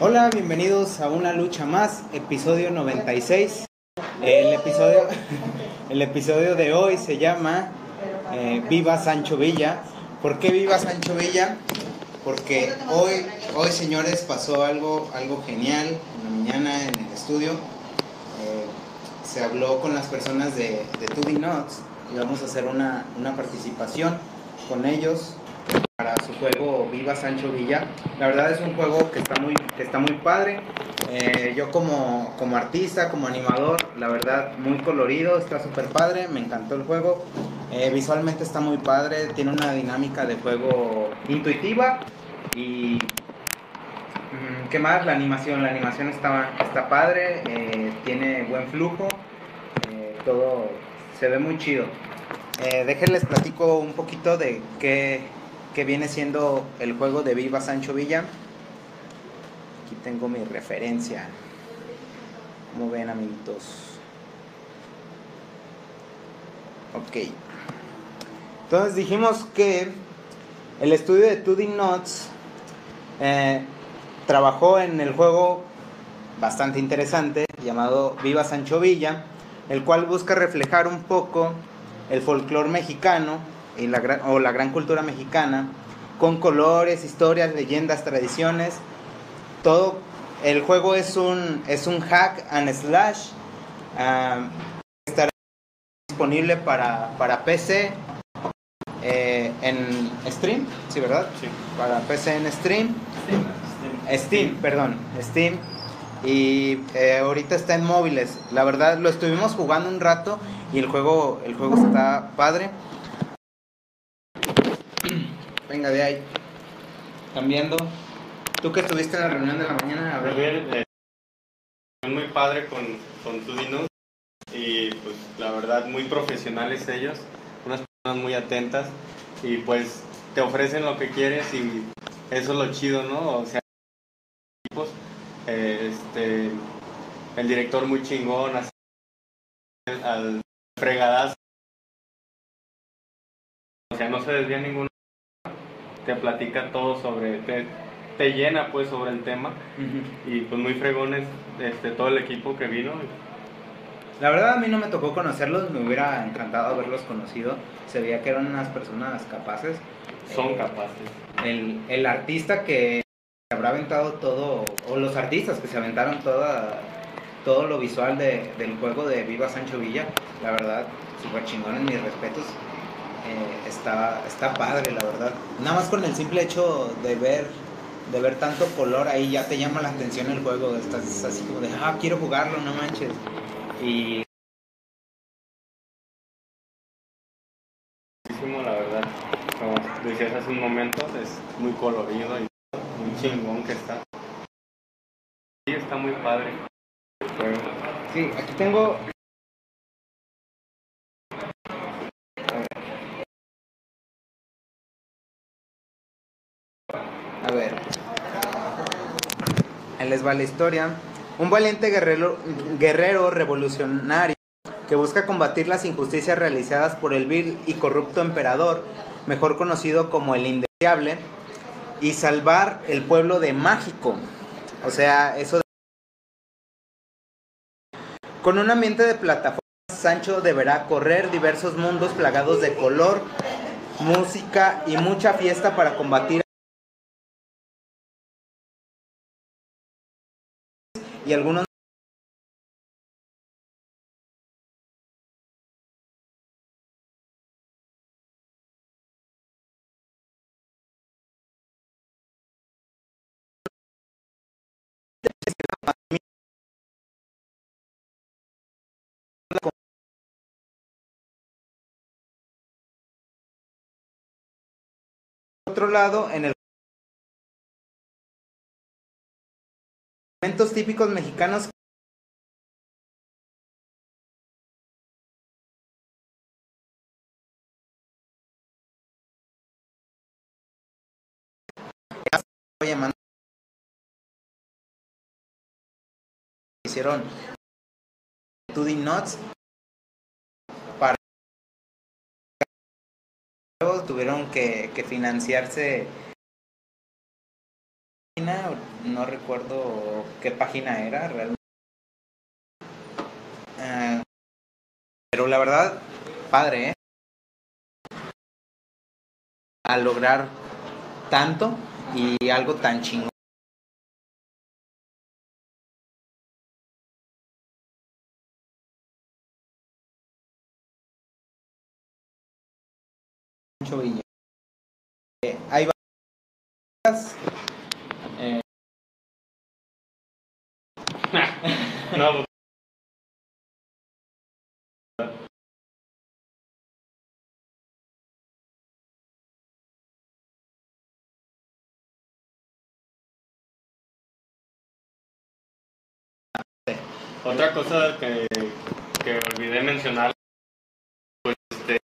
Hola, bienvenidos a una lucha más, episodio 96. El episodio, el episodio de hoy se llama eh, Viva Sancho Villa. ¿Por qué Viva Sancho Villa? Porque hoy, hoy señores, pasó algo, algo genial en la mañana en el estudio. Eh, se habló con las personas de, de 2D Nuts y vamos a hacer una, una participación con ellos para su juego Viva Sancho Villa. La verdad es un juego que está muy, que está muy padre. Eh, yo como, como artista, como animador, la verdad muy colorido, está súper padre, me encantó el juego. Eh, visualmente está muy padre, tiene una dinámica de juego intuitiva y... mm, ¿Qué más? La animación, la animación está, está padre, eh, tiene buen flujo, todo se ve muy chido. Déjenles platico un poquito de qué, qué viene siendo el juego de Viva Sancho Villa. Aquí tengo mi referencia. Como ven, amiguitos. Ok. Entonces dijimos que el estudio de 2D Nuts eh, trabajó en el juego bastante interesante llamado Viva Sancho Villa, el cual busca reflejar un poco el folclore mexicano y la gran- o la gran cultura mexicana con colores, historias, leyendas, tradiciones. Todo el juego es un es un hack and slash. ah, estará disponible para, para PC eh, en Stream, sí, ¿verdad? Sí. Para PC en Stream. Steam, perdón, Steam. Y eh, ahorita está en móviles. La verdad lo estuvimos jugando un rato y el juego, el juego está padre. Venga de ahí. Cambiando. Tú que estuviste en la reunión de la mañana, a ver. Eh, muy padre con, con Tudinos y pues la verdad muy profesionales ellos, unas personas muy atentas y pues te ofrecen lo que quieres y eso es lo chido, ¿no? O sea, equipos, eh, este, el director muy chingón, así, al fregadazo, o sea, no se desvía ninguna, te platica todo sobre, te, te llena pues sobre el tema y pues muy fregones este, todo el equipo que vino. La verdad a mí no me tocó conocerlos, me hubiera encantado haberlos conocido. Se veía que eran unas personas capaces. Son Eh, capaces. el, el artista que habrá aventado todo, o los artistas que se aventaron toda, todo lo visual de- del juego de Viva Sancho Villa, la verdad, súper chingón en mis respetos. Eh, está, está padre, la verdad. Nada más con el simple hecho de ver, de ver tanto color ahí ya te llama la atención el juego. Estás así como de, ah, quiero jugarlo, no manches. Y la verdad. Como decías hace un momento, es muy colorido y muy chingón que está. Sí, está muy padre. Sí, aquí tengo. A ver. Ahí les va la historia. Un valiente guerrero, guerrero revolucionario que busca combatir las injusticias realizadas por el vil y corrupto emperador, mejor conocido como el Indeseable, y salvar el pueblo de Mágico. O sea, eso con un ambiente de plataformas, Sancho deberá correr diversos mundos plagados de color, música y mucha fiesta para combatir y algunos otro lado en el elementos típicos mexicanos hicieron 2D Nuts para tuvieron que, que financiarse no recuerdo qué página era realmente. Ah, pero la verdad, padre, ¿eh? A lograr tanto y algo tan chingón. No, Otra cosa que, que olvidé mencionar, pues este,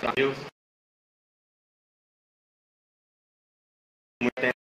cambios muy atentos.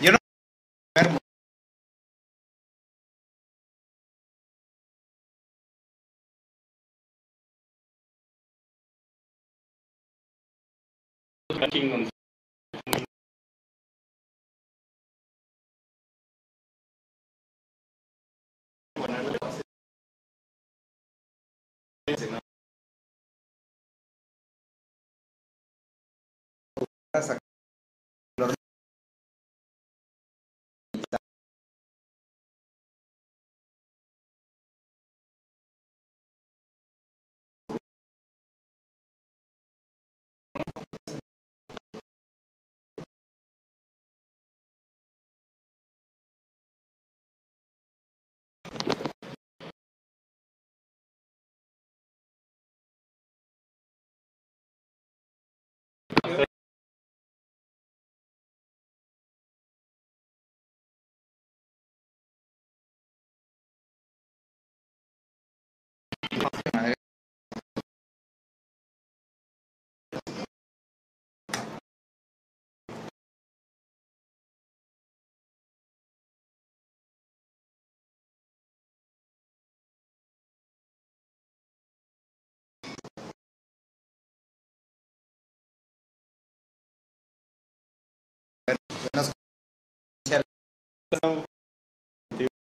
Yo no enfermo.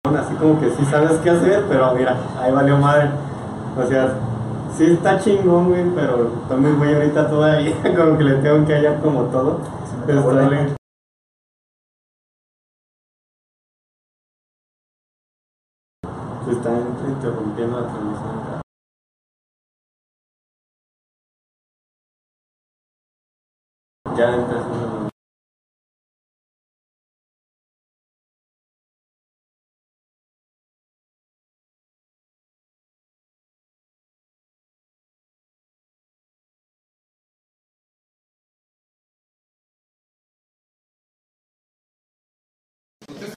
Así como que sí sabes qué hacer, pero mira, ahí valió madre. O sea, sí está chingón, güey, pero muy güey ahorita todavía, como que le tengo que hallar como todo. Pero estoy. Se está interrumpiendo la transmisión. Ya entra pues,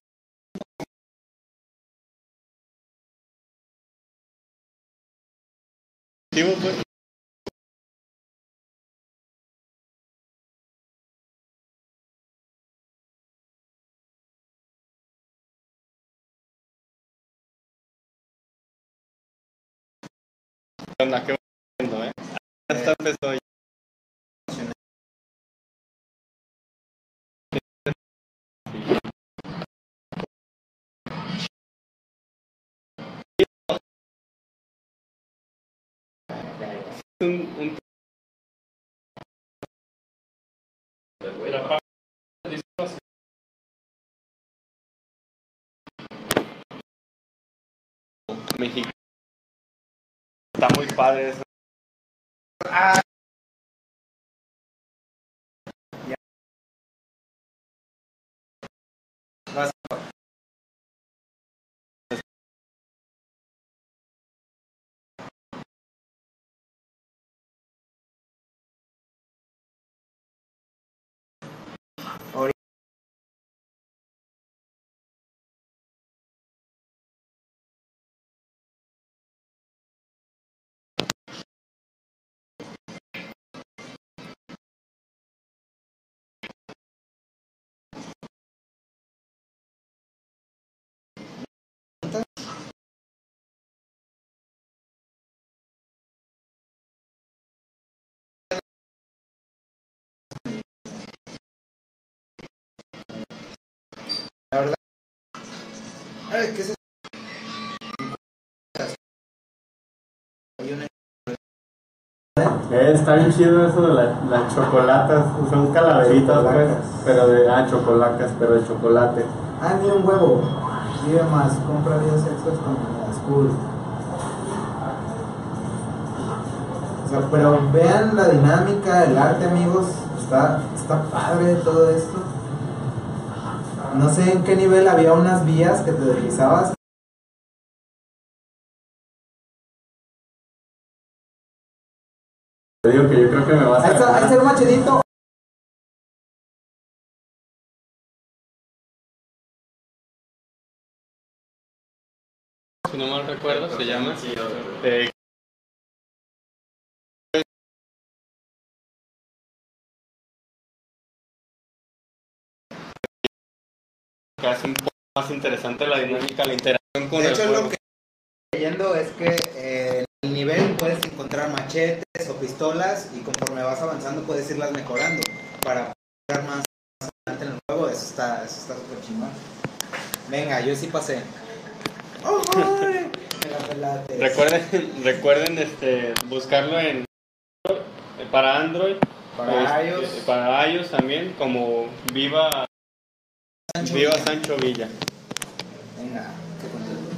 ¿Qué onda? ¿Qué va haciendo, eh? Un, un... México. Está muy padre eso. Ah. La verdad. Ay, ¿qué es Eh, está bien chido eso de la- las chocolatas. Son calaveritas, pues. Pero de. Ah, chocolacas, pero de chocolate. Ah, mira un huevo. Vive más, compra 10 extras con la school. O sea, pero vean la dinámica, el arte, amigos. Está, está padre todo esto. No sé en qué nivel había unas vías que te deslizabas. Te digo que yo creo que me vas a. Ahí está, ahí está el machetito. Si no mal recuerdo, se llama. Eh, que hace un poco más interesante la dinámica, la interacción con De el hecho, juego. lo que estoy leyendo es que eh, en el nivel puedes encontrar machetes o pistolas y conforme vas avanzando puedes irlas mejorando para jugar más adelante en el juego. Eso está eso está súper chingón. Venga, yo sí pasé. Pelaste. Recuerden, recuerden este, buscarlo en para Android, Para este, iOS. para iOS también como Viva Sancho Viva Villa. Sancho Villa. Venga, qué contento.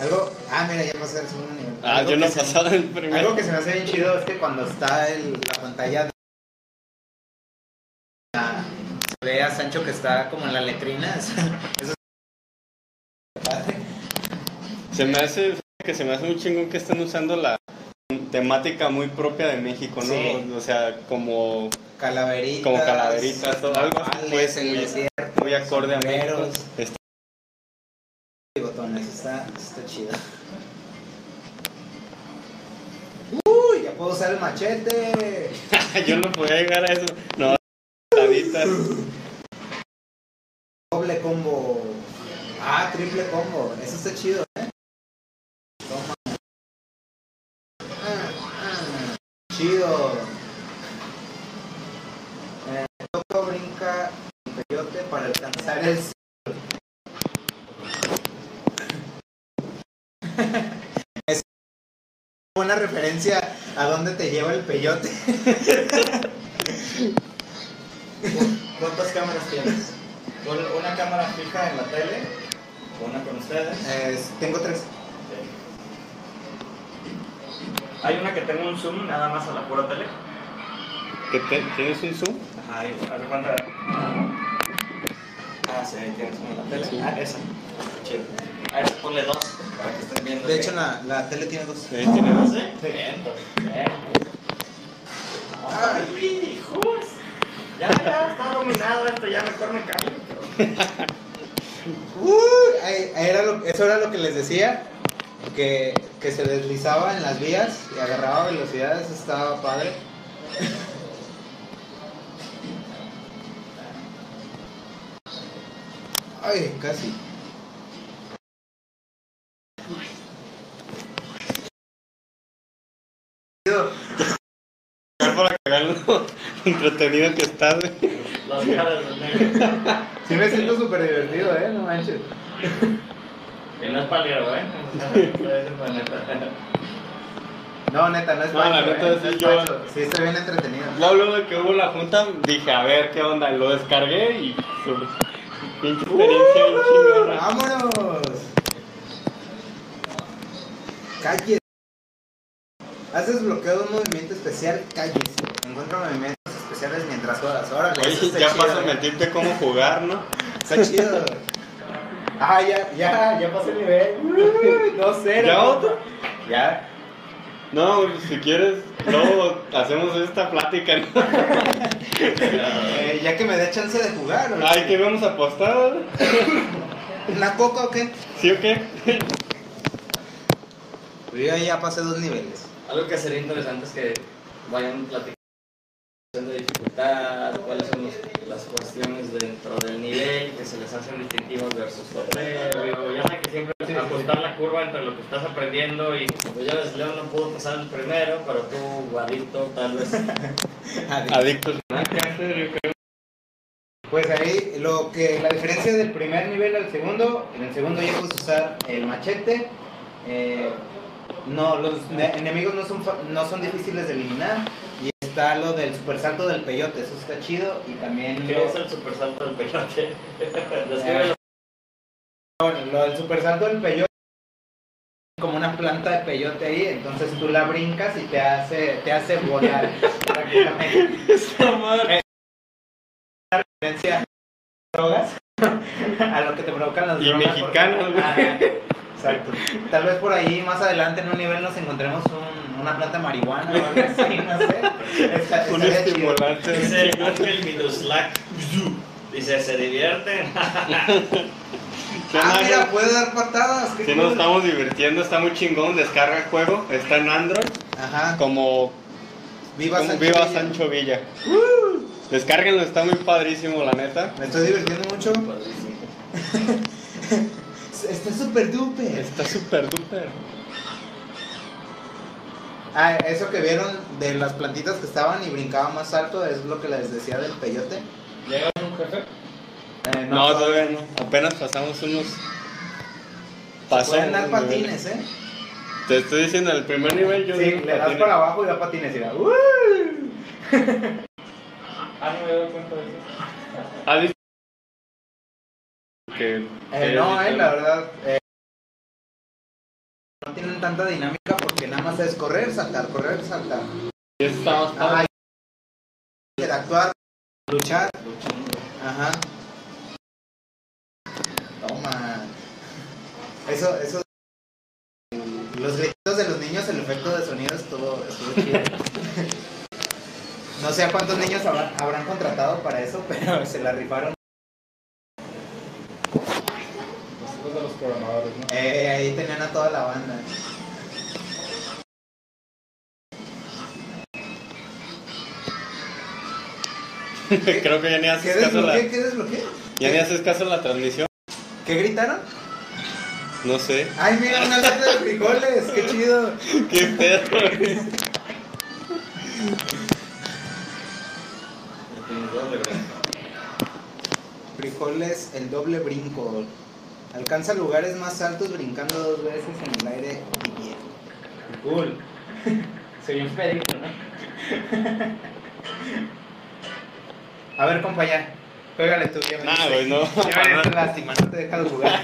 Algo. Ah, mira, ya pasé al segundo nivel. Ah, Algo yo no he pasado el primero. Algo que se me hace bien chido es que cuando está el- la pantalla se ve a Sancho que está como en la letrina. Eso es padre. Se me hace que se me hace muy chingón que estén usando la temática muy propia de México, ¿no? Sí. O sea, como Calaveritas. Como calaveritas, todo, algo así, pues, muy- desierto, muy acorde a México. Está- botones. Está, está chido. Uy, ya puedo usar el machete. Yo no podía llegar a eso. No. Doble combo. Ah, triple combo. Eso está chido, el es una referencia a dónde te lleva el peyote. ¿Cuántas cámaras tienes? ¿Un- ¿Una cámara fija en la tele? ¿Una con ustedes? Es- tengo tres. Hay una que tengo un zoom nada más a la pura tele. ¿Que te- ¿Tienes un zoom? Ajá, ahí, haz de cuenta. Ah, sí, ahí tienes una la tele. Sí. Ah, esa. Chido. A esa ponle dos para que estén viendo. De hecho, la, la tele tiene dos. Sí, tiene ¿Ah, dos. sí? Bien, pues, bien. Ay, hijos. Ya, ya, está dominado esto, ya mejor me cambio. Ahí era lo- eso era lo que les decía. Que, que se deslizaba en las vías y agarraba velocidades, estaba padre. Ay, casi. Para cagar lo entretenido que estás, güey. Las caras del negro. Sí me siento súper divertido, ¿eh? No manches. Y no es palero, ¿eh? No, neta, no es No, la Pancho, neta, ¿eh? sí, No es yo- Pancho. Sí, estoy bien entretenido. Luego, luego de que hubo la junta, dije, a ver qué onda. Lo descargué y pinche experiencia chingona. ¡Vámonos! Calle. Has desbloqueado un movimiento especial, cállese. Encuentra movimientos especiales mientras juegas. Órale, Oye, ya chido, paso a güey. mentirte cómo jugar, ¿no? Está chido. Ah, ya, ya, ya pasé el nivel. Uh, No sé. ¿Ya otro? Ya. No, si quieres, luego hacemos esta plática, ¿no? Eh, ya que me dé chance de jugar. ¿o Ay, que vamos a apostar, ¿Una coca o qué? ¿sí o qué? Yo ya- ya pasé dos niveles. Algo que sería interesante es que vayan platicando de dificultad, cuáles son los- las cuestiones dentro del nivel que se les hacen distintivos versus previos. Ya sé que siempre es ajustar la curva entre lo que estás aprendiendo y pues ya ves, León no pudo pasar el primero, pero tú, adicto, tal vez. Adictos. Ah. Pues ahí lo que la diferencia del primer nivel al segundo, en el segundo ya puedes usar el machete. eh, no, los ne- enemigos no son fa- no son difíciles de eliminar y está lo del super salto del peyote, eso está chido y también ¿Qué lo, es el super salto del peyote? Descríbelo. Lo del super salto del peyote como una planta de peyote ahí, entonces tú la brincas y te hace te hace volar prácticamente. Una referencia a drogas a lo que te provocan las Y drogas mexicanos, porque- güey. Ajá, Exacto. Tal vez por ahí más adelante en un nivel nos encontremos un- una planta de marihuana o algo así, no sé. Está- Un estimulante. Dice Ángel Miduslak. Dice, ¿se divierten? ¿Qué Ah, mira, puede dar patadas. Si nos estamos divirtiendo, está muy chingón. Descarga el juego, está en Android, Ajá. como, Viva como Sancho Viva Villa. Sancho Villa. Descárguenlo, está muy padrísimo, la neta. Me estoy divirtiendo mucho. Está súper duper. Está súper duper. Ah, eso que vieron de las plantitas que estaban y brincaban más alto es lo que les decía del peyote. ¿Llega un jefe? Eh, No, todavía no. Apenas pasamos unos. Pasó. Pueden dar patines, ¿eh? Te estoy diciendo, el primer nivel yo Sí, le das patines. para abajo y da patines y da. ¡uh! Ah, no me he dado cuenta de eso. ¿Has visto? Que, Eh, que no, eh, la verdad. eh, no tienen tanta dinámica porque nada más es correr, saltar, correr, saltar. Y. Ajá. Interactuar, luchar. Ajá. Toma. Eso, eso. Los gritos de los niños, el efecto de sonido estuvo, estuvo chido. No sé a cuántos niños habrán, habrán contratado para eso, pero se la rifaron. Los hijos de los programadores, ¿no? Eh, ahí tenían a toda la banda. Creo que ya ni ¿Qué haces caso a la, ¿Qué desbloqueé? ya ni haces caso a la transmisión. ¿Qué gritaron? No sé. ¡Ay, mira, una lata de frijoles! ¡Qué chido! Qué pedo. Frijoles, el doble brinco. Alcanza lugares más altos brincando dos veces en el aire y bien. Cool. Soy un pedito, ¿no? A ver, compañero, pégale tú. Ya me Nah, güey, no. Ya me lástima, no te dejas jugar.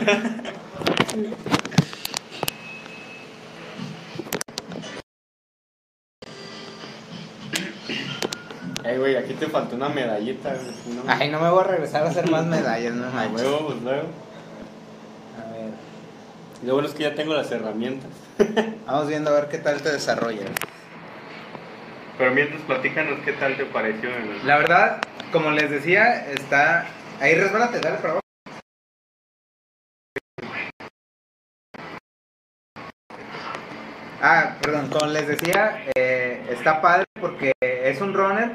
Eh, güey, aquí te faltó una medallita. güey, no- Ay, no me voy a regresar a hacer más medallas, no A manches. huevo, pues luego. A ver, Lo bueno es que ya tengo las herramientas. vamos viendo a ver qué tal te desarrollas. Pero mientras platícanos qué tal te pareció. el- La verdad, como les decía, está. Ahí resbálate, dale para abajo. Ah, perdón, como les decía, eh, está padre porque es un runner,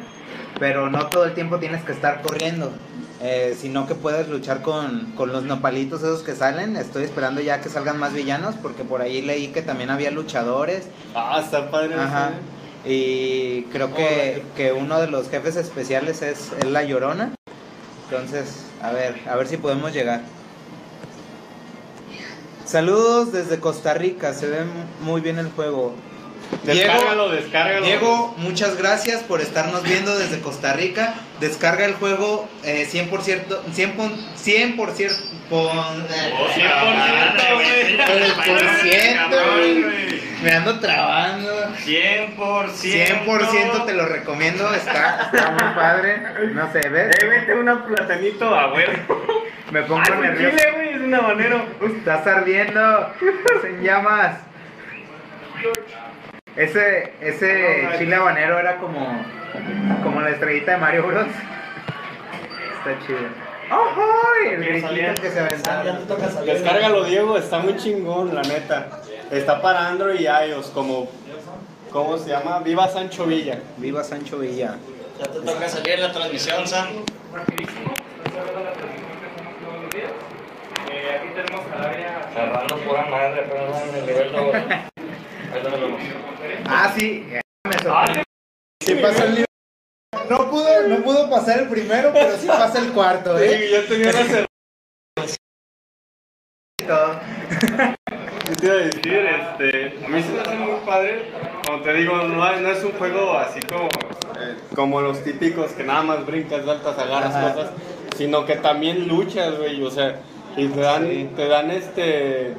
pero no todo el tiempo tienes que estar corriendo, eh, sino que puedes luchar con, con los nopalitos esos que salen. Estoy esperando ya que salgan más villanos, porque por ahí leí que también había luchadores. Ah, está padre. Ajá. ese. Y creo que, que uno de los jefes especiales es, es la Llorona. Entonces, a ver, a ver si podemos llegar. Saludos desde Costa Rica, se ve muy bien el juego. Descárgalo, descárgalo. Diego, muchas gracias por estarnos viendo desde Costa Rica. Descarga el juego eh, 100%, 100%, pon- 100%, por, eh, Oh, 100%, güey. Pero el por ciento, güey. Me ando trabando. 100%. 100% te lo recomiendo, está, está muy padre. No sé, ¿ves? Eh, tengo una platanito a huevo. Me pongo un nervioso. chile, güey, es un habanero. Estás ardiendo, estás en llamas. Ese, ese chile habanero era como, como la estrellita de Mario Bros. Está chido. ¡Ojo! El que se aventaba. Descárgalo, Diego, está muy chingón, la neta. Está para Android y iOS, como. ¿Cómo se llama? Viva Sancho Villa. Viva Sancho Villa. Ya te toca salir en la transmisión, Sam. Cerrando pura madre, pero no en el nivel 2. Ahí lo vemos. Ah, sí. eh, Me sorprendió. Sí pasó el. No pudo, no pudo pasar el primero, pero sí pasa el cuarto, ¿eh? Sí, yo tenía una cerveza. Todo. ¿Qué te iba a decir? Este, a mí se me hace muy padre. Como te digo, no, es- no es un juego así como, eh, como los típicos que nada más brincas, saltas, agarras Ajá. cosas, sino que también luchas, güey. O sea, y te dan, Sí. te dan este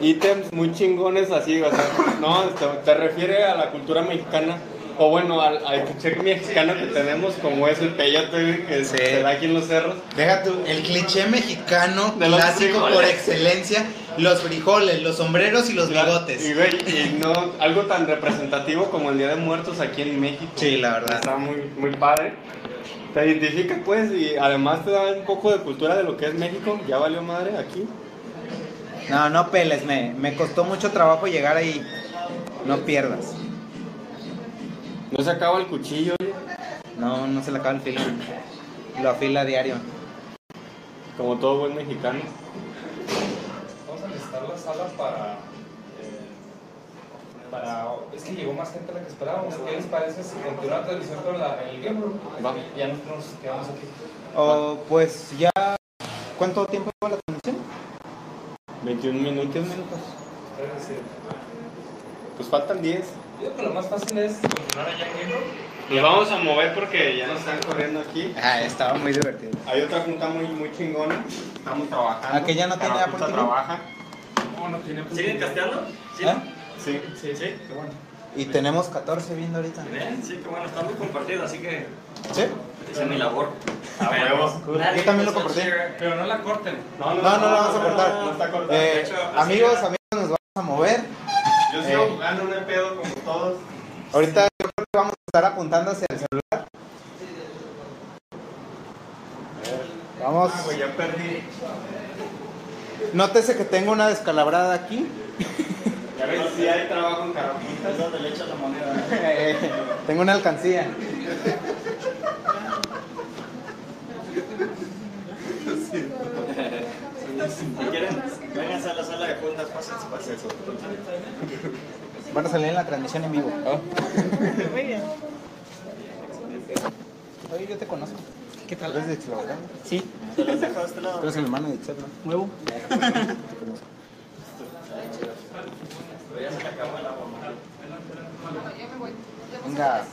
ítems muy chingones así, o sea, no, te, te refiere a la cultura mexicana. O bueno, al, al cliché mexicano que tenemos, como es el peyote que Sí. se da aquí en los cerros. Deja tú, el cliché mexicano De clásico por excelencia, los frijoles, los sombreros y los bigotes. Y, y no, algo tan representativo como el Día de Muertos aquí en México. Sí, la verdad. Está muy, muy padre. Te identifica, pues, y además te da un poco de cultura de lo que es México. Ya valió madre aquí. No, no peles, me, me costó mucho trabajo llegar ahí. No pierdas. No se acaba el cuchillo, oye, No, no se le acaba el filo. Lo afila a diario. como todo buen mexicano. Vamos a necesitar la sala para, eh, para... Es que llegó más gente de la que esperábamos. ¿Qué les parece si continúa la transmisión con la, el game room? Va. Ya nos, nos quedamos aquí. O pues ya. ¿Cuánto tiempo lleva la transmisión? 21 minutos. 21 minutos. Es decir, Pues faltan 10. Yo creo que lo más fácil es continuar allá en room. Nos vamos a mover porque ya nos están corriendo aquí. Ah, estaba muy divertido. Hay otra junta muy, muy chingona. Estamos trabajando. ¿Ah, que ya no tiene Apple TV? trabaja. No, no tiene... ¿Siguen casteando? ¿Sí? ¿Eh? Sí. Sí, sí. Qué bueno. Y tenemos 14 viendo ahorita. Bien, sí, que bueno, está muy compartido, así que ¿Sí? hice mi labor. A huevo. Nadie Yo también lo a compartí. Pero no la corten. No, No, no lo vamos a cortar. No está cortado. Eh, De hecho, así amigos, amigos, nos vamos a mover. Yo sigo eh. jugando un pedo como todos. Ahorita yo creo que vamos a estar apuntando hacia el celular. Vamos. Ah, güey, ya perdí. Nótese que tengo una descalabrada aquí. Ya ves, si hay trabajo en Carapitas. Es donde le echas la moneda. Eh, tengo una alcancía. Si quieren, vénganse a la sala de juntas, pásense, pásense. Van a salir en la transmisión en vivo. Oye, yo te conozco. ¿Qué tal? ¿Eres de Chihuahua? Sí. Tú eres el hermano de Ixtla. ¿Nuevo? Te conozco. Pero ya se le acabó el agua. Venga.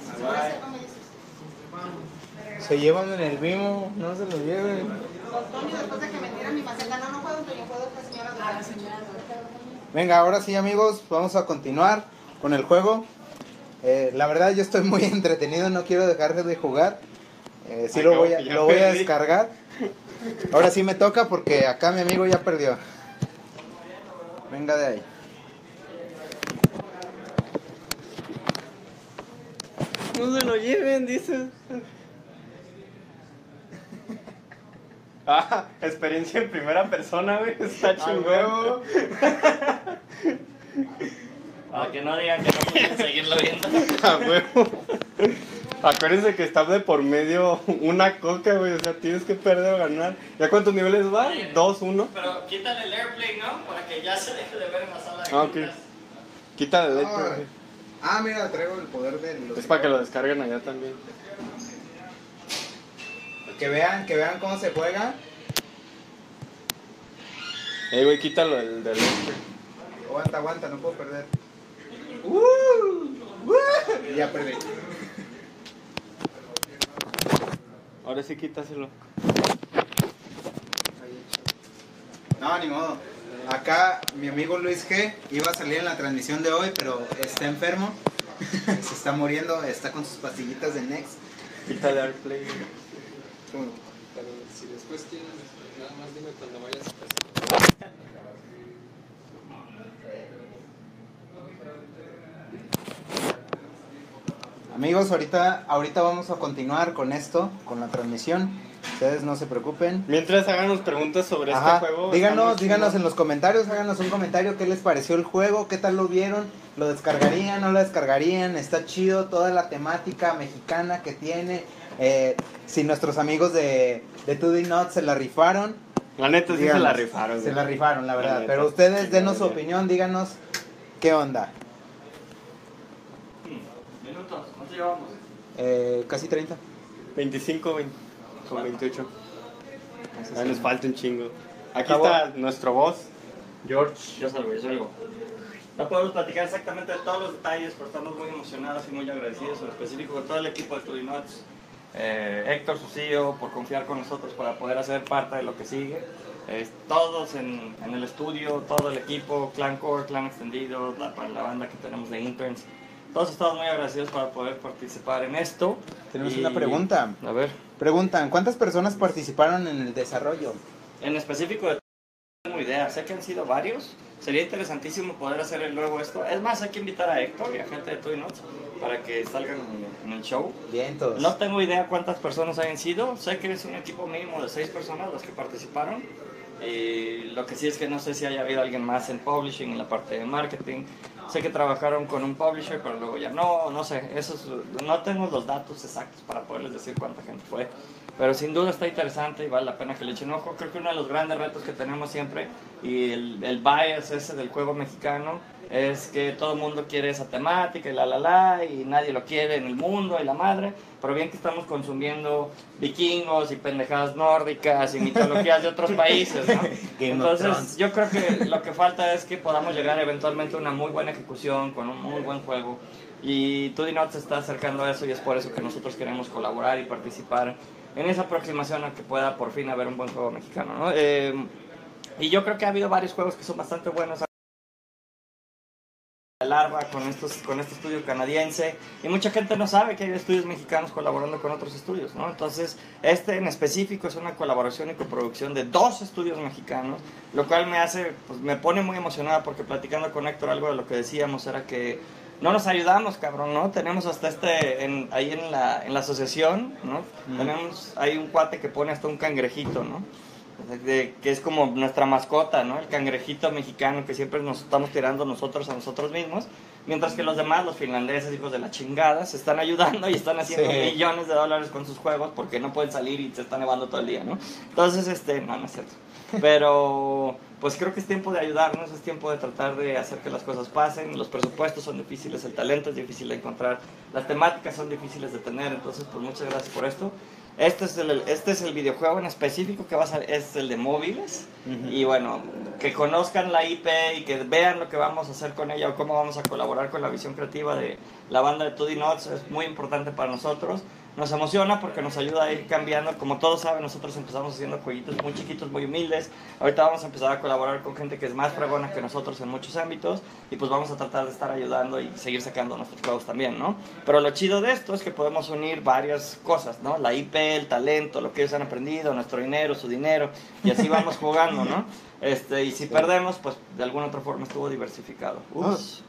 Se llevan en el Vimo, no se lo lleven. Antonio, después de que me tira mi maceta, no, no puedo, Antonio, puedo esta señora de la señora. Venga, ahora sí amigos, vamos a continuar con el juego. Eh, la verdad yo estoy muy entretenido, no quiero dejar de jugar. Eh, sí lo voy, a, lo voy a descargar. Ahora sí me toca porque acá mi amigo ya perdió. Venga de ahí. No se lo lleven, dices. Ah, experiencia en primera persona, güey. Está chingón. Para que no digan que no pueden seguirlo viendo. A huevo. Acuérdense que está de por medio una coca, güey. O sea, tienes que perder o ganar. ¿Ya cuántos niveles va? ¿Dos, uno? Pero quítale el airplay, ¿no? Para que ya se deje de ver en la sala de Ah, ok. Quita el leche. Ah, Ah, mira, traigo el poder de los... Es para que lo descarguen allá también. Que vean, que vean cómo se juega. Eh, güey, quítalo el del leche. Aguanta, aguanta, no puedo perder. Uh, uh, ya perdí. Ahora sí quítaselo. No, ni modo. Acá mi amigo Luis G iba a salir en la transmisión de hoy, pero está enfermo. Se está muriendo, está con sus pastillitas de Next. Quítale Pero si después tienes, nada más dime cuando vayas a casa. Amigos, ahorita, ahorita vamos a continuar con esto, con la transmisión. Ustedes no se preocupen. Mientras háganos preguntas sobre Ajá. este juego. Díganos, díganos en los comentarios, háganos un comentario qué les pareció el juego, qué tal lo vieron, lo descargarían, no lo descargarían, está chido toda la temática mexicana que tiene. Eh, si nuestros amigos de, de 2D Not se la rifaron, La neta sí se díganos. la rifaron. Se güey. la rifaron, la verdad. neta, Pero ustedes sí, denos su opinión, díganos qué onda. Minutos, ¿cuánto llevamos? Eh, casi 30. 25, 20, son 28. Ah, nos falta un chingo. Aquí Acabó. está nuestro boss, George. Yo salgo, yo salgo. No podemos platicar exactamente de todos los detalles, pero estamos muy emocionados y muy agradecidos, en específico con todo el equipo de Tudinots. Eh, Héctor, su CEO, por confiar con nosotros para poder hacer parte de lo que sigue. Eh, todos en, en el estudio, todo el equipo, Clan Core, Clan Extendido, la, la banda que tenemos de interns. Todos estamos muy agradecidos para poder participar en esto. Tenemos Y- una pregunta. A ver. Preguntan, ¿cuántas personas participaron en el desarrollo? En específico, de- tengo idea. Sé que han sido varios. Sería interesantísimo poder hacer luego esto. Es más, hay que invitar a Héctor y a gente de Toy Notes para que salgan en, en el show. Vientos. No tengo idea cuántas personas hayan sido. Sé que es un equipo mínimo de seis personas las que participaron. Y lo que sí es que no sé si haya habido alguien más en publishing, en la parte de marketing. Sé que trabajaron con un publisher, pero luego ya no, no sé. Eso es- no tengo los datos exactos para poderles decir cuánta gente fue. Pero sin duda está interesante y vale la pena que le echen ojo. Creo que uno de los grandes retos que tenemos siempre y el, el bias ese del juego mexicano es que todo el mundo quiere esa temática y la la la y nadie lo quiere en el mundo y la madre. Pero bien que estamos consumiendo vikingos y pendejadas nórdicas y mitologías de otros países, ¿no? Entonces yo creo que lo que falta es que podamos llegar eventualmente a una muy buena ejecución con un muy buen juego. Y 2D Not se está acercando a eso y es por eso que nosotros queremos colaborar y participar en esa aproximación a que pueda por fin haber un buen juego mexicano. ¿no? Eh, y yo creo que ha habido varios juegos que son bastante buenos. Larva con, estos, con este estudio canadiense y mucha gente no sabe que hay estudios mexicanos colaborando con otros estudios, ¿no? Entonces, este en específico es una colaboración y coproducción de dos estudios mexicanos, lo cual me hace, pues me pone muy emocionada porque platicando con Héctor algo de lo que decíamos era que no nos ayudamos, cabrón, ¿no? Tenemos hasta este, en- ahí en la, en la asociación, ¿no? Tenemos, hay un cuate que pone hasta un cangrejito, ¿no? de- que es como nuestra mascota, ¿no? El cangrejito mexicano que siempre nos estamos tirando nosotros a nosotros mismos, mientras que los demás, los finlandeses, hijos de la chingada, se están ayudando y están haciendo Sí. millones de dólares con sus juegos porque no pueden salir y se está nevando todo el día, ¿no? Entonces, este, no, no es cierto. Pero, pues creo que es tiempo de ayudarnos, es tiempo de tratar de hacer que las cosas pasen. Los presupuestos son difíciles, el talento es difícil de encontrar, las temáticas son difíciles de tener. Entonces, pues muchas gracias por esto. Este es el, este es el videojuego en específico que va a ser, es el de móviles. Y bueno, que conozcan la IP y que vean lo que vamos a hacer con ella o cómo vamos a colaborar con la visión creativa de la banda de 2D Notes es muy importante para nosotros. Nos emociona porque nos ayuda a ir cambiando. Como todos saben, nosotros empezamos haciendo jueguitos muy chiquitos, muy humildes. Ahorita vamos a empezar a colaborar con gente que es más fregona que nosotros en muchos ámbitos. Y pues vamos a tratar de estar ayudando y seguir sacando nuestros juegos también, ¿no? Pero lo chido de esto es que podemos unir varias cosas, ¿no? La IP, el talento, lo que ellos han aprendido, nuestro dinero, su dinero. Y así vamos jugando, ¿no? Este, y si perdemos, pues de alguna otra forma estuvo diversificado. Ups.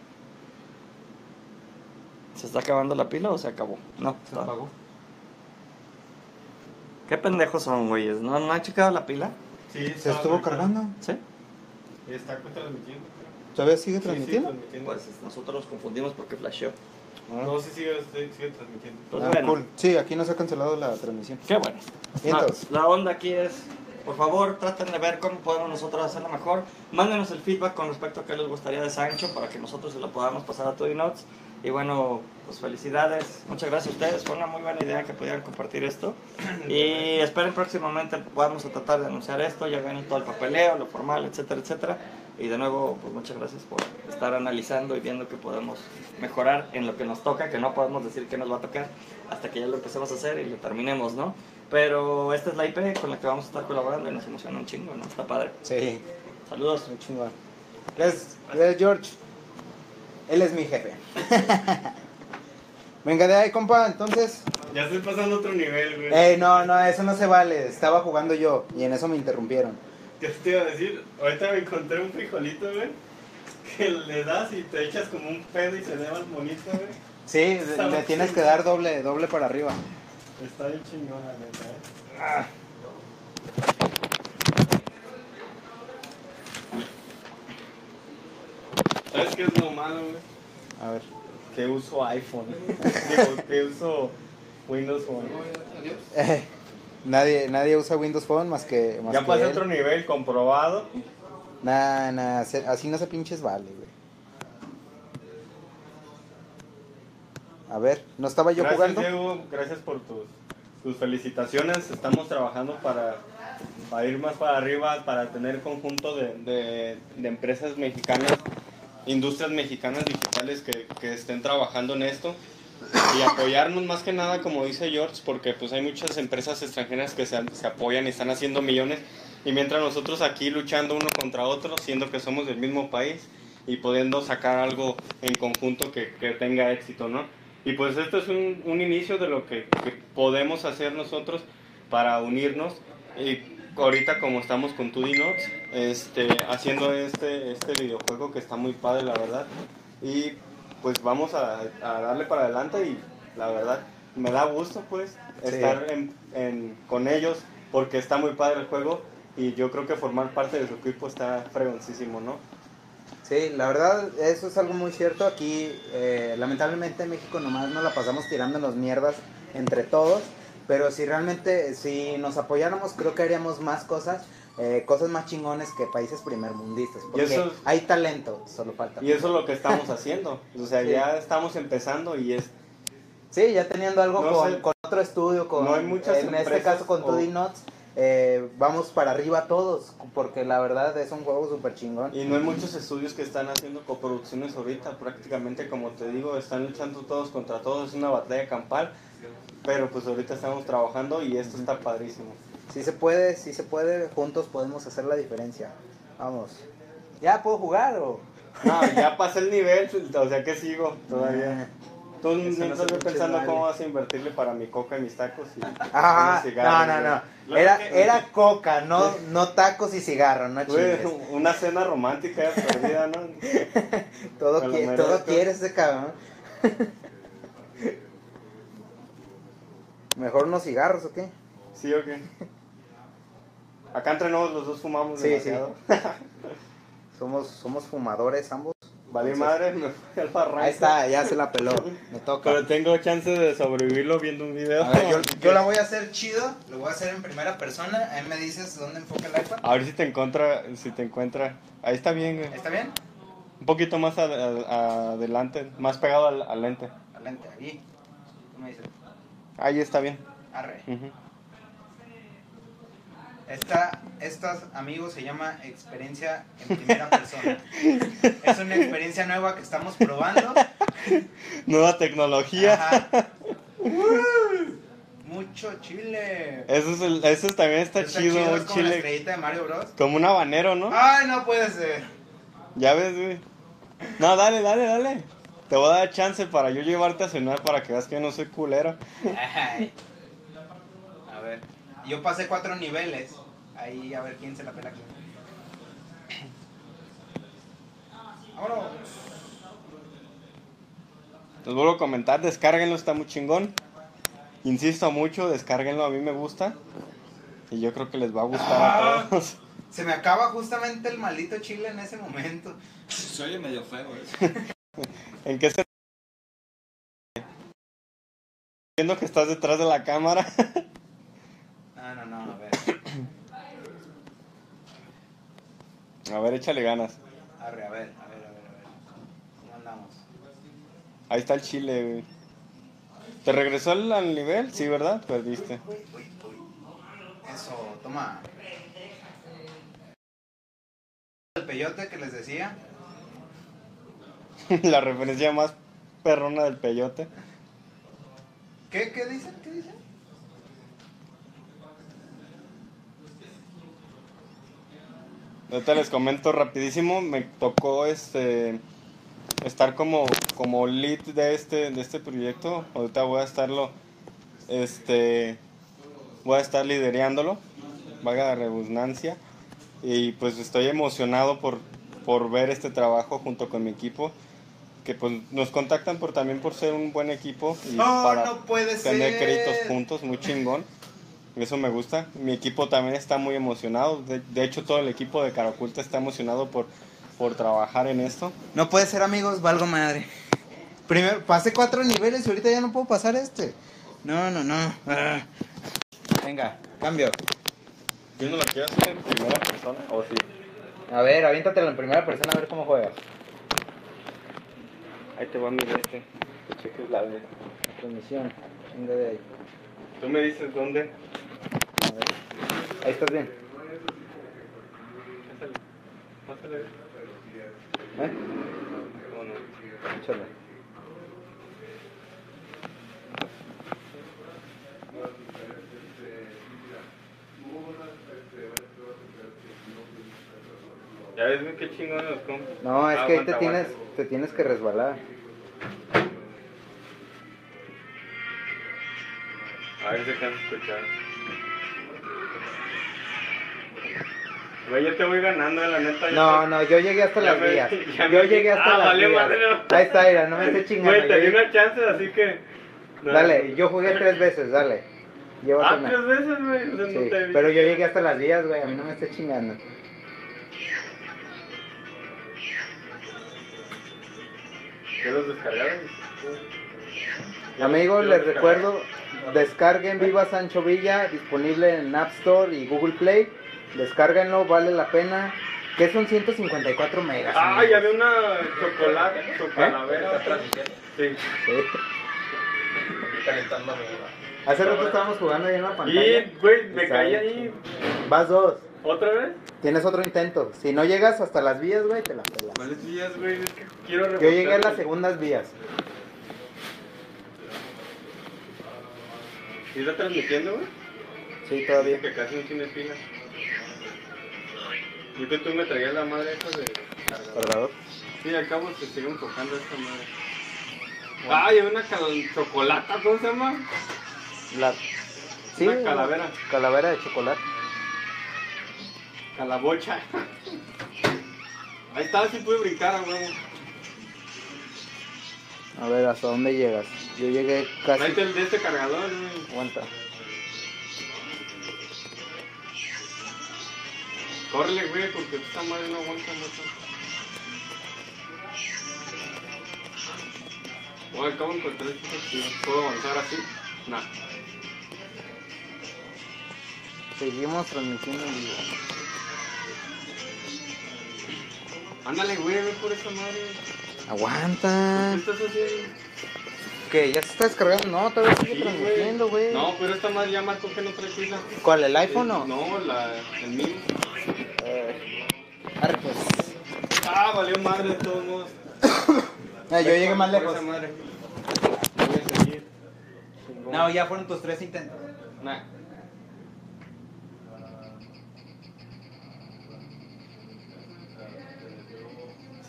¿Se está acabando la pila o se acabó? No, Se apagó. ¿Qué pendejos son, güeyes? ¿No, ¿No han checado la pila? Sí, ¿Se estuvo cargando? ¿Sí? Está transmitiendo. ¿Todavía sigue Sí, sí, transmitiendo? transmitiendo. Pues nosotros nos confundimos porque flasheó. No, sí sigue, sigue transmitiendo. Pues Ah, bueno, cool. Sí, aquí nos ha cancelado la transmisión. qué bueno. Vientos. La, la onda aquí es, por favor, traten de ver cómo podemos nosotros hacerlo mejor. Mándenos el feedback con respecto a qué les gustaría de Sancho para que nosotros se lo podamos pasar a Toy Notes. Y bueno, pues felicidades. Muchas gracias a ustedes. Fue una muy buena idea que pudieran compartir esto. Y esperen próximamente, vamos a tratar de anunciar esto. Ya ven todo el papeleo, lo formal, etcétera, etcétera. Y de nuevo, pues muchas gracias por estar analizando y viendo que podemos mejorar en lo que nos toca, que no podemos decir que nos va a tocar hasta que ya lo empecemos a hacer y lo terminemos, ¿no? Pero esta es la IP con la que vamos a estar colaborando y nos emociona un chingo, ¿no? Está padre. Sí, Saludos. chingón. Gracias, gracias, George. Él es mi jefe. Venga de ahí, compa, entonces. Ya estoy pasando otro nivel, güey. Ey, no, no, eso no se vale. Estaba jugando yo y en eso me interrumpieron. ¿Qué te iba a decir? Ahorita me encontré un frijolito, güey. Que le das y te echas como un pedo y se eleva el monito, güey. Sí, Está le tienes que dar doble, doble para arriba. Está bien chingón, la neta, eh. ¿Sabes qué es lo malo, güey? A ver. Que uso iPhone. Digo, que uso Windows Phone. Eh, nadie, nadie usa Windows Phone más que. Más Ya pasé otro nivel comprobado. Nah, nah, así no se pinches vale, güey. A ver, ¿no estaba yo gracias, jugando? Diego. Gracias por tus, tus felicitaciones. Estamos trabajando para, para ir más para arriba, para tener conjunto de, de- de empresas mexicanas, industrias mexicanas digitales que, que estén trabajando en esto y apoyarnos más que nada, como dice George, porque pues hay muchas empresas extranjeras que se, se apoyan y están haciendo millones y mientras nosotros aquí luchando uno contra otro, siendo que somos del mismo país y pudiendo sacar algo en conjunto que, que tenga éxito, ¿no? Y pues esto es un, un inicio de lo que, que podemos hacer nosotros para unirnos y ahorita como estamos con 2D Notes, este, haciendo este, este videojuego que está muy padre la verdad y pues vamos a, a darle para adelante y la verdad me da gusto pues Sí. estar en- en- con ellos porque está muy padre el juego y yo creo que formar parte de su equipo está fregoncísimo, ¿no? Sí, la verdad, eso es algo muy cierto. Aquí, eh, lamentablemente en México nomás nos la pasamos tirándonos mierdas entre todos. Pero si realmente, si nos apoyáramos, creo que haríamos más cosas, eh, cosas más chingones que países primermundistas. Porque eso hay talento, solo falta. Y eso es lo que estamos haciendo. O sea, Sí. ya estamos empezando y es Sí, ya teniendo algo No con, sé. con otro estudio, con, No hay muchas en este caso con o- 2D Nuts, eh, vamos para arriba todos, porque la verdad es un juego súper chingón. Y no hay muchos estudios que están haciendo coproducciones ahorita, prácticamente como te digo, están luchando todos contra todos, es una batalla campal, pero pues ahorita estamos trabajando y esto está padrísimo. Si se puede, si se puede, juntos podemos hacer la diferencia. Vamos. ¿Ya puedo jugar o...? No, ya pasé el nivel, o sea que sigo todavía. Tú Eso no pinches pensando vale. cómo vas a invertirle para mi coca y mis tacos y Ah, unos cigarros, no, no, no. Era, era coca, no, no tacos y cigarro, no chingues. una cena romántica ya perdida, ¿no? Todo, qui- todo quiere ese cabrón. Mejor unos cigarros o qué? ¿Sí o qué? Acá entre nos los dos fumamos Sí, demasiado. Somos, somos fumadores ambos. Vale madre, me fui al barranco. Ahí está, ya se la peló. Me toca. Pero tengo chance de sobrevivirlo viendo un video. A ver, yo, yo la voy a hacer chido, lo voy a hacer en primera persona. Ahí me dices dónde enfoca el iPad. A ver si te encuentra, si te encuentra. Ahí está bien, güey. ¿Está bien? Un poquito más ad- a- adelante, más pegado al, al lente. Ahí. ¿Qué me dices? Ahí está bien. Arre. Ujú. Esta, estas, amigos, se llama experiencia en primera persona. es una experiencia nueva que estamos probando. Nueva tecnología. Ajá. Uh, mucho chile. Eso, es el- eso también está, chido, es un como la chile. estrellita de Mario Bros. Como un habanero, ¿no? Ay, no puede ser. Ya ves, güey. No, dale, dale, dale. Te voy a dar chance para yo llevarte a cenar para que veas que yo no soy culero. Ay. A ver, yo pasé cuatro niveles. Ahí a ver quién se la pela aquí. Vámonos. Les vuelvo a comentar, descárguenlo, está muy chingón. Insisto mucho, descárguenlo, a mí me gusta. Y yo creo que les va a gustar a todos. Se me acaba justamente el maldito chile en ese momento. Se oye medio feo, ¿eh? ¿En qué se... Viendo que estás detrás de la cámara. No, no, no, a ver. A ver, échale ganas. Arre, a ver, a ver, a ver, a ver. ¿Cómo andamos? Ahí está el chile, güey. ¿Te regresó al, al nivel? Sí, ¿verdad? Perdiste. Eso, toma. El peyote que les decía. la referencia más perrona del peyote. ¿Qué, qué dicen? ¿Qué dicen? Ahorita les comento rapidísimo, me tocó este estar como, como lead de este, de este proyecto. Ahorita voy a estarlo, este, voy a estar lidereándolo, vaga la redundancia. Y pues estoy emocionado por, por ver este trabajo junto con mi equipo. Que pues nos contactan por también por ser un buen equipo y No, para no puede tener ser. créditos juntos, muy chingón. Eso me gusta. Mi equipo también está muy emocionado. De, de hecho, todo el equipo de Caraculta está emocionado por, por trabajar en esto. No puede ser, amigos, valgo madre. Primero, pasé cuatro niveles y ahorita ya no puedo pasar este. No, no, no. Ah. Venga, cambio. ¿Yo no la quiero hacer en primera persona? ¿O sí? A ver, aviéntatelo en primera persona a ver cómo juegas. Ahí te va mi de este. Que cheques la de. Transmisión. Venga de ahí. ¿Tú me dices dónde? A ver. Ahí estás bien. Pásale. Pásale. ¿Eh? No, no. Échale. Ya ves, qué chingón los compras. No, es Ah, que ahí te tienes, aguanta. te tienes que resbalar. A ver si a escuchar. Güey, yo te voy ganando, la neta. No, no, yo llegué hasta las me- vías. Yo llegué hasta Ah, las valió vías. madre, no. Ahí está, mira, no me estés chingando. Güey, te di una chance, así que. no. Dale, yo jugué tres veces, dale. Llevas Ah, tres veces, güey. no Sí, vi. pero yo llegué hasta las vías, güey, a mí no me estés chingando. ¿Ya los descargaron? Amigos, les recuerdo, descarguen Viva Sancho Villa, disponible en App Store y Google Play. Descárguenlo, vale la pena. Que son 154 megas. Ah, amigos. ya había una chocolate, chocalavera. Sí. Sí. Calentando mi Hace rato estábamos jugando ahí en la pantalla. Y, güey, me caí ahí. Vas dos. ¿Otra vez? Tienes otro intento. Si no llegas hasta las vías, güey, te la pelas. ¿Cuáles días, güey? Es que quiero Yo llegué a las güey. segundas vías. ¿Sí está transmitiendo, güey? Sí, todavía. Que casi no tiene pila. Yo que tú me traías la madre esa de cargador. Cargador. Sí, al cabo se sigue enfocando esta madre. Ah, llevé una cal- chocolata, ¿cómo se llama? La... Sí, Una calavera. Calavera de chocolate. Calabocha. Ahí está, sí pude brincar a huevo. A ver, ¿hasta dónde llegas? Yo llegué casi... Tráete el de este cargador, güey. Aguanta. Córrele, güey, porque esta madre no aguanta mucho. Bueno, acabo de encontrar activos. ¿Puedo avanzar así? Nah. Seguimos transmitiendo en vivo. Ándale, güey, ve por esa madre. Aguanta. ¿Qué estás haciendo? ¿Qué? ¿Ya se está descargando? No, todavía sigue Sí, transmitiendo, güey. No, pero esta madre ya marcó que no trae pila. ¿Cuál, el iPhone o? No, la, el mío. Eh, arre, pues. Ah, valió madre de todos modos. Eh, yo llegué más lejos. Voy a seguir. No, ya fueron tus tres intentos. Nah.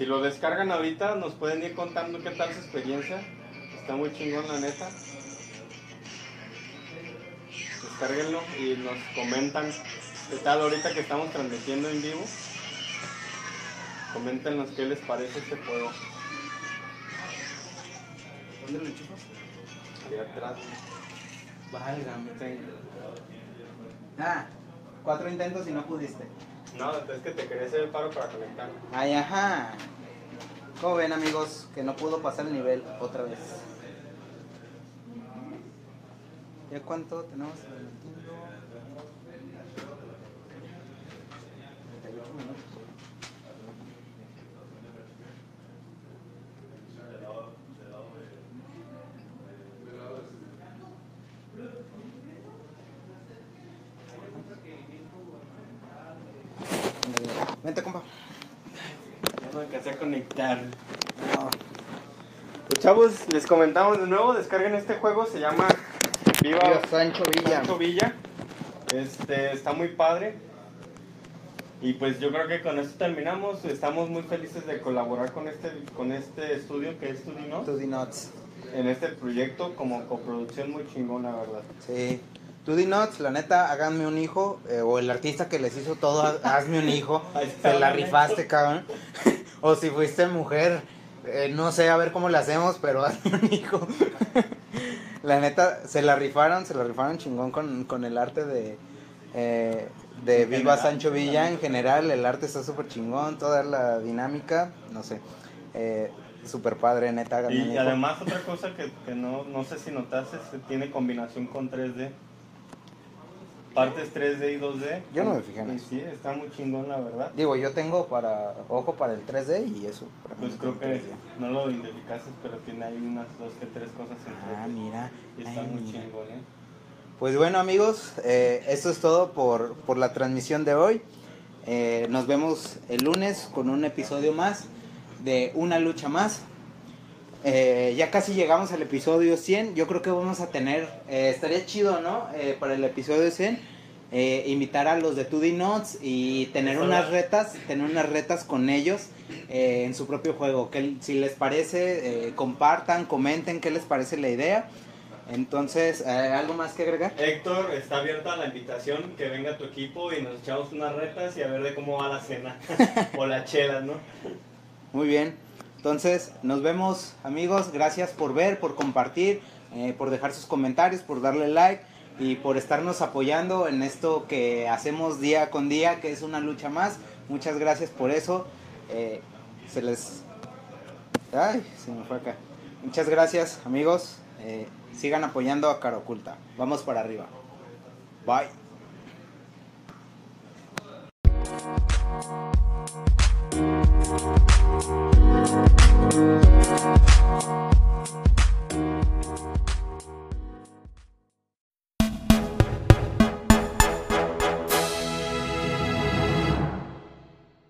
Si lo descargan ahorita, nos pueden ir contando qué tal su experiencia. Está muy chingón, la neta. Descárguenlo y nos comentan qué tal ahorita que estamos transmitiendo en vivo. Coméntenos qué les parece este juego. ¿Dónde lo enchufas? Ahí atrás. Válgame. Ah, cuatro intentos y no pudiste. No, es que te quería hacer el paro para conectar. Ay, ajá. Como ven, amigos, que no pudo pasar el nivel otra vez. ¿Ya cuánto tenemos transmitiendo? 38 minutos. Vente, compa. Ya me alcancé a conectar. Pues chavos, les comentamos de nuevo, descarguen este juego, se llama Viva, Viva Sancho Villa. Sancho Villa. Este, está muy padre. Y pues yo creo que con esto terminamos. Estamos muy felices de colaborar con este, con este estudio que es Tudino. Tudy Nuts. En este proyecto como coproducción muy chingón, la verdad. Sí. Tudy Nuts, la neta, háganme un hijo. eh, o el artista que les hizo todo, ha- hazme un hijo. Se la rifaste, cabrón. o si fuiste mujer, eh, no sé a ver cómo le hacemos, pero hazme un hijo. la neta, se la rifaron, se la rifaron chingón con, con el arte de, eh, de Viva general, Sancho Villa. En en general, el arte está súper chingón, toda la dinámica, no sé. Eh, súper padre, neta, Y, hijo. además otra cosa que, que no, no sé si notaste, tiene combinación con 3D. Partes 3D y 2D. Yo no me fijé en eso. Sí, está muy chingón la verdad. Digo, yo tengo para ojo para el 3D y eso. Pues creo que 3D. no lo identificaste, pero tiene ahí unas dos que tres cosas Ah, entre mira. Y está Ay, muy mira. chingón, ¿eh? Pues bueno amigos, eh, esto es todo por, por la transmisión de hoy. Eh, nos vemos el lunes con un episodio más de Una lucha más. Eh, ya casi llegamos al episodio 100. Yo creo que vamos a tener, eh, estaría chido, ¿no? Eh, para el episodio 100, eh, invitar a los de 2D Notes y tener unas retas, tener unas retas con ellos eh, en su propio juego. Que si les parece, eh, compartan, comenten qué les parece la idea. Entonces, ¿algo más que agregar? Héctor, está abierta la invitación, que venga tu equipo y nos echamos unas retas y a ver de cómo va la cena. o la chela, ¿no? Muy bien. Entonces, nos vemos amigos. Gracias por ver, por compartir, eh, por dejar sus comentarios, por darle like y por estarnos apoyando en esto que hacemos día con día, que es una lucha más. Muchas gracias por eso. Eh, se les... Ay, se me fue acá. Muchas gracias amigos. Eh, sigan apoyando a Cara Oculta. Vamos para arriba. Bye. Thank you.